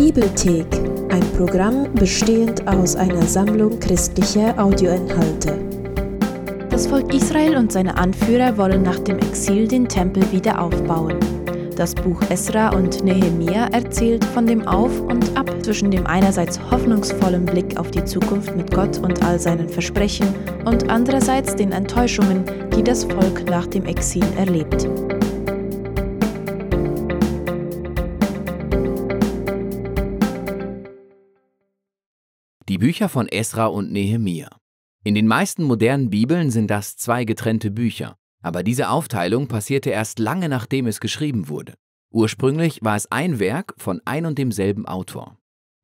Bibelthek, ein Programm bestehend aus einer Sammlung christlicher Audioinhalte. Das Volk Israel und seine Anführer wollen nach dem Exil den Tempel wieder aufbauen. Das Buch Esra und Nehemia erzählt von dem Auf und Ab zwischen dem einerseits hoffnungsvollen Blick auf die Zukunft mit Gott und all seinen Versprechen und andererseits den Enttäuschungen, die das Volk nach dem Exil erlebt. Die Bücher von Esra und Nehemia. In den meisten modernen Bibeln sind das zwei getrennte Bücher, aber diese Aufteilung passierte erst lange nachdem es geschrieben wurde. Ursprünglich war es ein Werk von ein und demselben Autor.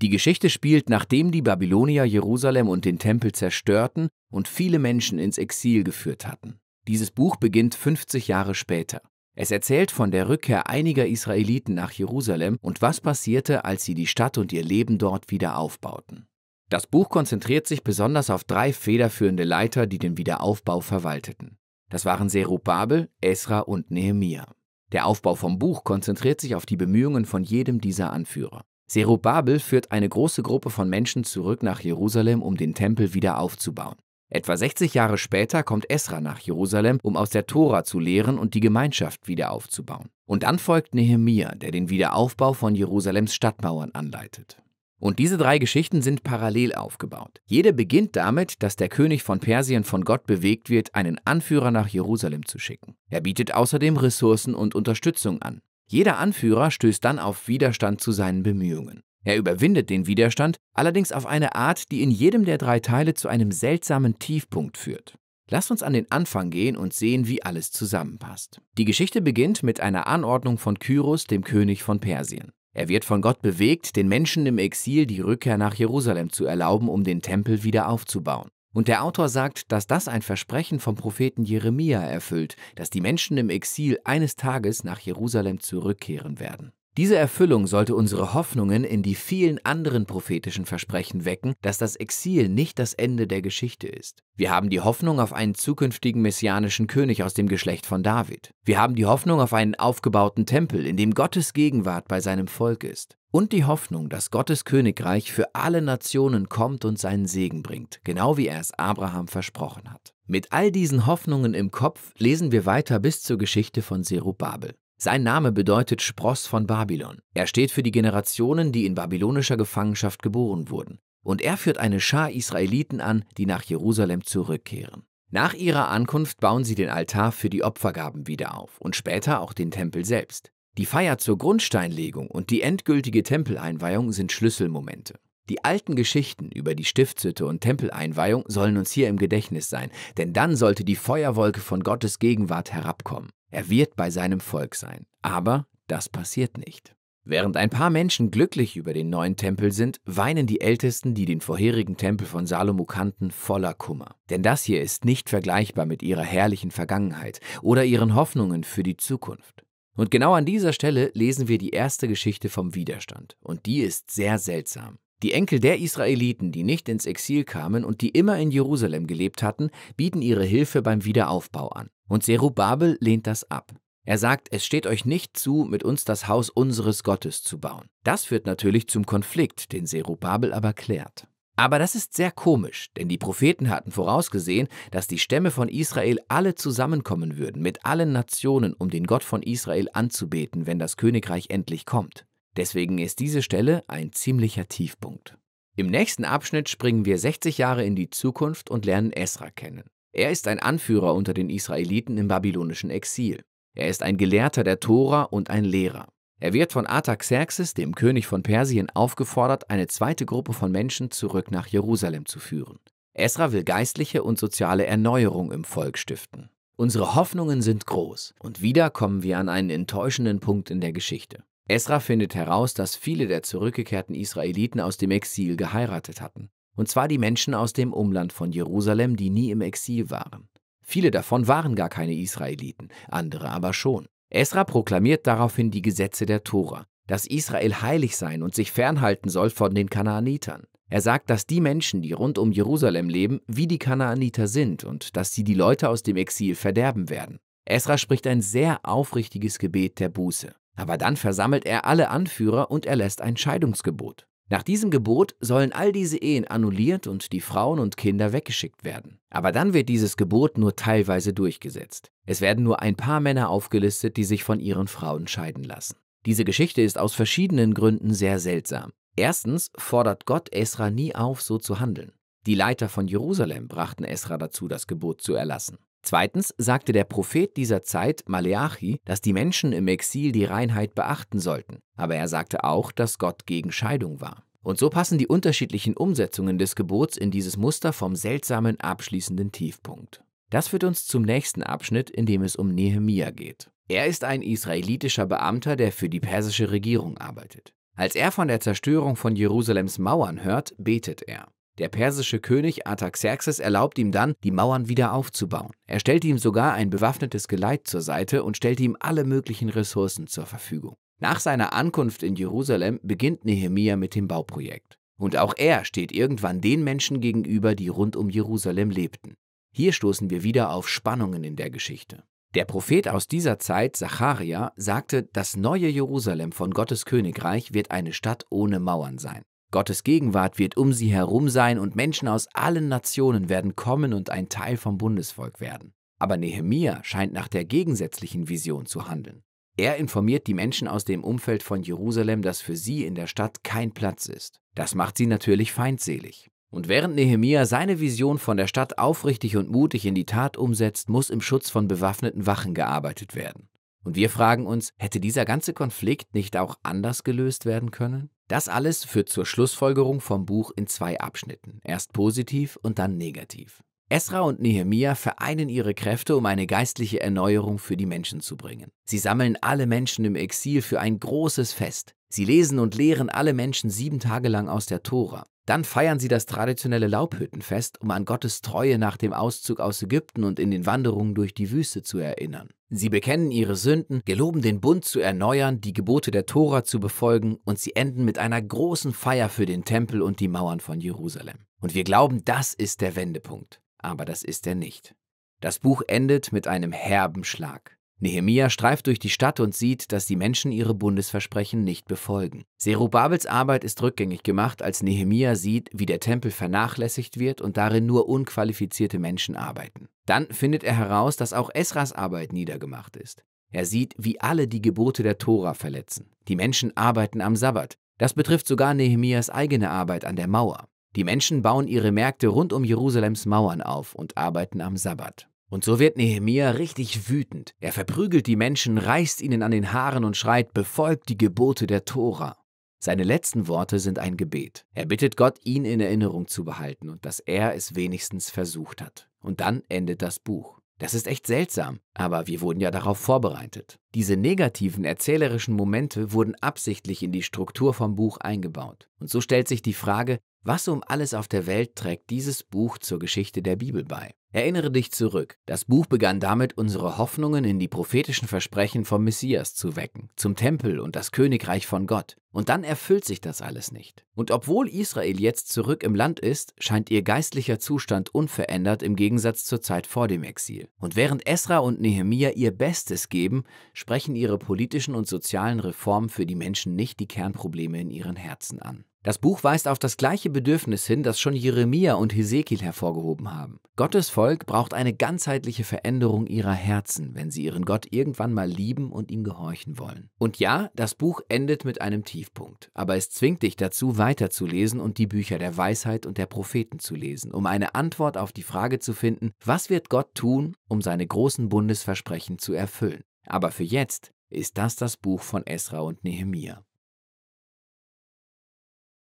Die Geschichte spielt, nachdem die Babylonier Jerusalem und den Tempel zerstörten und viele Menschen ins Exil geführt hatten. Dieses Buch beginnt 50 Jahre später. Es erzählt von der Rückkehr einiger Israeliten nach Jerusalem und was passierte, als sie die Stadt und ihr Leben dort wieder aufbauten. Das Buch konzentriert sich besonders auf drei federführende Leiter, die den Wiederaufbau verwalteten. Das waren Serubabel, Esra und Nehemia. Der Aufbau vom Buch konzentriert sich auf die Bemühungen von jedem dieser Anführer. Serubabel führt eine große Gruppe von Menschen zurück nach Jerusalem, um den Tempel wieder aufzubauen. Etwa 60 Jahre später kommt Esra nach Jerusalem, um aus der Tora zu lehren und die Gemeinschaft wieder aufzubauen. Und dann folgt Nehemia, der den Wiederaufbau von Jerusalems Stadtmauern anleitet. Und diese drei Geschichten sind parallel aufgebaut. Jede beginnt damit, dass der König von Persien von Gott bewegt wird, einen Anführer nach Jerusalem zu schicken. Er bietet außerdem Ressourcen und Unterstützung an. Jeder Anführer stößt dann auf Widerstand zu seinen Bemühungen. Er überwindet den Widerstand, allerdings auf eine Art, die in jedem der drei Teile zu einem seltsamen Tiefpunkt führt. Lasst uns an den Anfang gehen und sehen, wie alles zusammenpasst. Die Geschichte beginnt mit einer Anordnung von Kyros, dem König von Persien. Er wird von Gott bewegt, den Menschen im Exil die Rückkehr nach Jerusalem zu erlauben, um den Tempel wieder aufzubauen. Und der Autor sagt, dass das ein Versprechen vom Propheten Jeremia erfüllt, dass die Menschen im Exil eines Tages nach Jerusalem zurückkehren werden. Diese Erfüllung sollte unsere Hoffnungen in die vielen anderen prophetischen Versprechen wecken, dass das Exil nicht das Ende der Geschichte ist. Wir haben die Hoffnung auf einen zukünftigen messianischen König aus dem Geschlecht von David. Wir haben die Hoffnung auf einen aufgebauten Tempel, in dem Gottes Gegenwart bei seinem Volk ist. Und die Hoffnung, dass Gottes Königreich für alle Nationen kommt und seinen Segen bringt, genau wie er es Abraham versprochen hat. Mit all diesen Hoffnungen im Kopf lesen wir weiter bis zur Geschichte von Zerubabel. Sein Name bedeutet Spross von Babylon. Er steht für die Generationen, die in babylonischer Gefangenschaft geboren wurden. Und er führt eine Schar Israeliten an, die nach Jerusalem zurückkehren. Nach ihrer Ankunft bauen sie den Altar für die Opfergaben wieder auf und später auch den Tempel selbst. Die Feier zur Grundsteinlegung und die endgültige Tempeleinweihung sind Schlüsselmomente. Die alten Geschichten über die Stiftshütte und Tempeleinweihung sollen uns hier im Gedächtnis sein, denn dann sollte die Feuerwolke von Gottes Gegenwart herabkommen. Er wird bei seinem Volk sein. Aber das passiert nicht. Während ein paar Menschen glücklich über den neuen Tempel sind, weinen die Ältesten, die den vorherigen Tempel von Salomo kannten, voller Kummer. Denn das hier ist nicht vergleichbar mit ihrer herrlichen Vergangenheit oder ihren Hoffnungen für die Zukunft. Und genau an dieser Stelle lesen wir die erste Geschichte vom Widerstand. Und die ist sehr seltsam. Die Enkel der Israeliten, die nicht ins Exil kamen und die immer in Jerusalem gelebt hatten, bieten ihre Hilfe beim Wiederaufbau an. Und Zerubabel lehnt das ab. Er sagt, es steht euch nicht zu, mit uns das Haus unseres Gottes zu bauen. Das führt natürlich zum Konflikt, den Zerubabel aber klärt. Aber das ist sehr komisch, denn die Propheten hatten vorausgesehen, dass die Stämme von Israel alle zusammenkommen würden, mit allen Nationen, um den Gott von Israel anzubeten, wenn das Königreich endlich kommt. Deswegen ist diese Stelle ein ziemlicher Tiefpunkt. Im nächsten Abschnitt springen wir 60 Jahre in die Zukunft und lernen Esra kennen. Er ist ein Anführer unter den Israeliten im babylonischen Exil. Er ist ein Gelehrter der Tora und ein Lehrer. Er wird von Artaxerxes, dem König von Persien, aufgefordert, eine zweite Gruppe von Menschen zurück nach Jerusalem zu führen. Esra will geistliche und soziale Erneuerung im Volk stiften. Unsere Hoffnungen sind groß und wieder kommen wir an einen enttäuschenden Punkt in der Geschichte. Esra findet heraus, dass viele der zurückgekehrten Israeliten aus dem Exil geheiratet hatten. Und zwar die Menschen aus dem Umland von Jerusalem, die nie im Exil waren. Viele davon waren gar keine Israeliten, andere aber schon. Esra proklamiert daraufhin die Gesetze der Tora, dass Israel heilig sein und sich fernhalten soll von den Kanaanitern. Er sagt, dass die Menschen, die rund um Jerusalem leben, wie die Kanaaniter sind und dass sie die Leute aus dem Exil verderben werden. Esra spricht ein sehr aufrichtiges Gebet der Buße. Aber dann versammelt er alle Anführer und erlässt ein Scheidungsgebot. Nach diesem Gebot sollen all diese Ehen annulliert und die Frauen und Kinder weggeschickt werden. Aber dann wird dieses Gebot nur teilweise durchgesetzt. Es werden nur ein paar Männer aufgelistet, die sich von ihren Frauen scheiden lassen. Diese Geschichte ist aus verschiedenen Gründen sehr seltsam. Erstens fordert Gott Esra nie auf, so zu handeln. Die Leiter von Jerusalem brachten Esra dazu, das Gebot zu erlassen. Zweitens sagte der Prophet dieser Zeit, Maleachi, dass die Menschen im Exil die Reinheit beachten sollten, aber er sagte auch, dass Gott gegen Scheidung war. Und so passen die unterschiedlichen Umsetzungen des Gebots in dieses Muster vom seltsamen abschließenden Tiefpunkt. Das führt uns zum nächsten Abschnitt, in dem es um Nehemia geht. Er ist ein israelitischer Beamter, der für die persische Regierung arbeitet. Als er von der Zerstörung von Jerusalems Mauern hört, betet er. Der persische König Artaxerxes erlaubt ihm dann, die Mauern wieder aufzubauen. Er stellt ihm sogar ein bewaffnetes Geleit zur Seite und stellt ihm alle möglichen Ressourcen zur Verfügung. Nach seiner Ankunft in Jerusalem beginnt Nehemia mit dem Bauprojekt. Und auch er steht irgendwann den Menschen gegenüber, die rund um Jerusalem lebten. Hier stoßen wir wieder auf Spannungen in der Geschichte. Der Prophet aus dieser Zeit, Zacharia, sagte, das neue Jerusalem von Gottes Königreich wird eine Stadt ohne Mauern sein. Gottes Gegenwart wird um sie herum sein und Menschen aus allen Nationen werden kommen und ein Teil vom Bundesvolk werden. Aber Nehemia scheint nach der gegensätzlichen Vision zu handeln. Er informiert die Menschen aus dem Umfeld von Jerusalem, dass für sie in der Stadt kein Platz ist. Das macht sie natürlich feindselig. Und während Nehemia seine Vision von der Stadt aufrichtig und mutig in die Tat umsetzt, muss im Schutz von bewaffneten Wachen gearbeitet werden. Und wir fragen uns, hätte dieser ganze Konflikt nicht auch anders gelöst werden können? Das alles führt zur Schlussfolgerung vom Buch in zwei Abschnitten, erst positiv und dann negativ. Esra und Nehemia vereinen ihre Kräfte, um eine geistliche Erneuerung für die Menschen zu bringen. Sie sammeln alle Menschen im Exil für ein großes Fest. Sie lesen und lehren alle Menschen sieben Tage lang aus der Tora. Dann feiern sie das traditionelle Laubhüttenfest, um an Gottes Treue nach dem Auszug aus Ägypten und in den Wanderungen durch die Wüste zu erinnern. Sie bekennen ihre Sünden, geloben den Bund zu erneuern, die Gebote der Tora zu befolgen und sie enden mit einer großen Feier für den Tempel und die Mauern von Jerusalem. Und wir glauben, das ist der Wendepunkt. Aber das ist er nicht. Das Buch endet mit einem herben Schlag. Nehemia streift durch die Stadt und sieht, dass die Menschen ihre Bundesversprechen nicht befolgen. Zerubabels Arbeit ist rückgängig gemacht, als Nehemia sieht, wie der Tempel vernachlässigt wird und darin nur unqualifizierte Menschen arbeiten. Dann findet er heraus, dass auch Esras Arbeit niedergemacht ist. Er sieht, wie alle die Gebote der Tora verletzen. Die Menschen arbeiten am Sabbat. Das betrifft sogar Nehemias eigene Arbeit an der Mauer. Die Menschen bauen ihre Märkte rund um Jerusalems Mauern auf und arbeiten am Sabbat. Und so wird Nehemia richtig wütend. Er verprügelt die Menschen, reißt ihnen an den Haaren und schreit, befolgt die Gebote der Tora. Seine letzten Worte sind ein Gebet. Er bittet Gott, ihn in Erinnerung zu behalten und dass er es wenigstens versucht hat. Und dann endet das Buch. Das ist echt seltsam, aber wir wurden ja darauf vorbereitet. Diese negativen erzählerischen Momente wurden absichtlich in die Struktur vom Buch eingebaut. Und so stellt sich die Frage, was um alles auf der Welt trägt dieses Buch zur Geschichte der Bibel bei? Erinnere dich zurück. Das Buch begann damit, unsere Hoffnungen in die prophetischen Versprechen vom Messias zu wecken, zum Tempel und das Königreich von Gott. Und dann erfüllt sich das alles nicht. Und obwohl Israel jetzt zurück im Land ist, scheint ihr geistlicher Zustand unverändert im Gegensatz zur Zeit vor dem Exil. Und während Esra und Nehemia ihr Bestes geben, sprechen ihre politischen und sozialen Reformen für die Menschen nicht die Kernprobleme in ihren Herzen an. Das Buch weist auf das gleiche Bedürfnis hin, das schon Jeremia und Hesekiel hervorgehoben haben. Gottes Volk braucht eine ganzheitliche Veränderung ihrer Herzen, wenn sie ihren Gott irgendwann mal lieben und ihm gehorchen wollen. Und ja, das Buch endet mit einem Tiefpunkt, aber es zwingt dich dazu, weiterzulesen und die Bücher der Weisheit und der Propheten zu lesen, um eine Antwort auf die Frage zu finden, was wird Gott tun, um seine großen Bundesversprechen zu erfüllen. Aber für jetzt ist das das Buch von Esra und Nehemia.